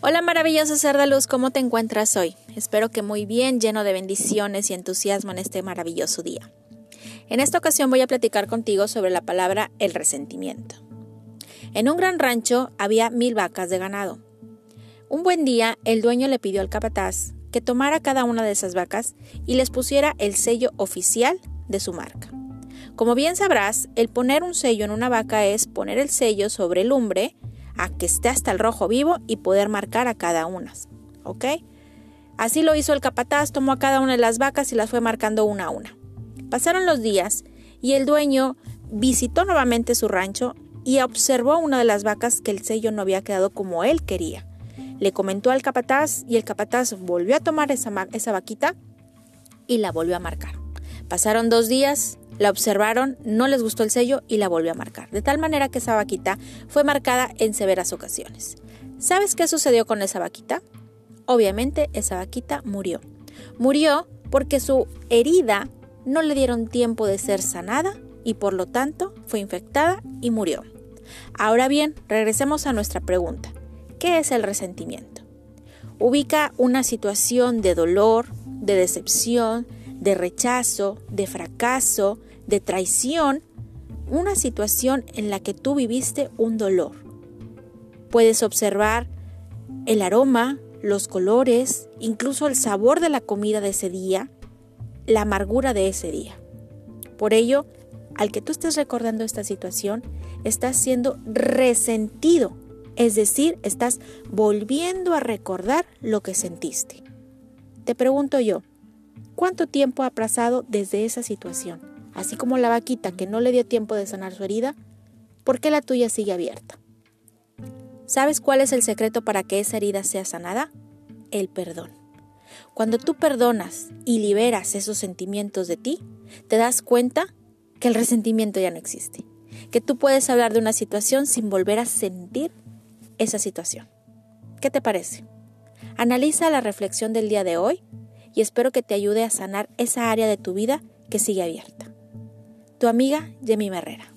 Hola maravilloso ser luz, ¿cómo te encuentras hoy? Espero que muy bien, lleno de bendiciones y entusiasmo en este maravilloso día. En esta ocasión voy a platicar contigo sobre la palabra el resentimiento. En un gran rancho había mil vacas de ganado. Un buen día el dueño le pidió al capataz que tomara cada una de esas vacas y les pusiera el sello oficial de su marca. Como bien sabrás, el poner un sello en una vaca es poner el sello sobre el lumbre a que esté hasta el rojo vivo y poder marcar a cada una. ¿Ok? Así lo hizo el capataz, tomó a cada una de las vacas y las fue marcando una a una. Pasaron los días y el dueño visitó nuevamente su rancho y observó una de las vacas que el sello no había quedado como él quería. Le comentó al capataz y el capataz volvió a tomar esa, esa vaquita y la volvió a marcar. Pasaron dos días, la observaron, no les gustó el sello y la volvió a marcar. De tal manera que esa vaquita fue marcada en severas ocasiones. ¿Sabes qué sucedió con esa vaquita? Obviamente esa vaquita murió. Murió porque su herida no le dieron tiempo de ser sanada y por lo tanto fue infectada y murió. Ahora bien, regresemos a nuestra pregunta. ¿Qué es el resentimiento? Ubica una situación de dolor, de decepción, de rechazo, de fracaso, de traición, una situación en la que tú viviste un dolor. Puedes observar el aroma, los colores, incluso el sabor de la comida de ese día, la amargura de ese día. Por ello, al que tú estés recordando esta situación, estás siendo resentido, es decir, estás volviendo a recordar lo que sentiste. Te pregunto yo, ¿cuánto tiempo ha pasado desde esa situación? así como la vaquita que no le dio tiempo de sanar su herida, ¿por qué la tuya sigue abierta? ¿Sabes cuál es el secreto para que esa herida sea sanada? El perdón. Cuando tú perdonas y liberas esos sentimientos de ti, te das cuenta que el resentimiento ya no existe, que tú puedes hablar de una situación sin volver a sentir esa situación. ¿Qué te parece? Analiza la reflexión del día de hoy y espero que te ayude a sanar esa área de tu vida que sigue abierta tu amiga Yemi Herrera.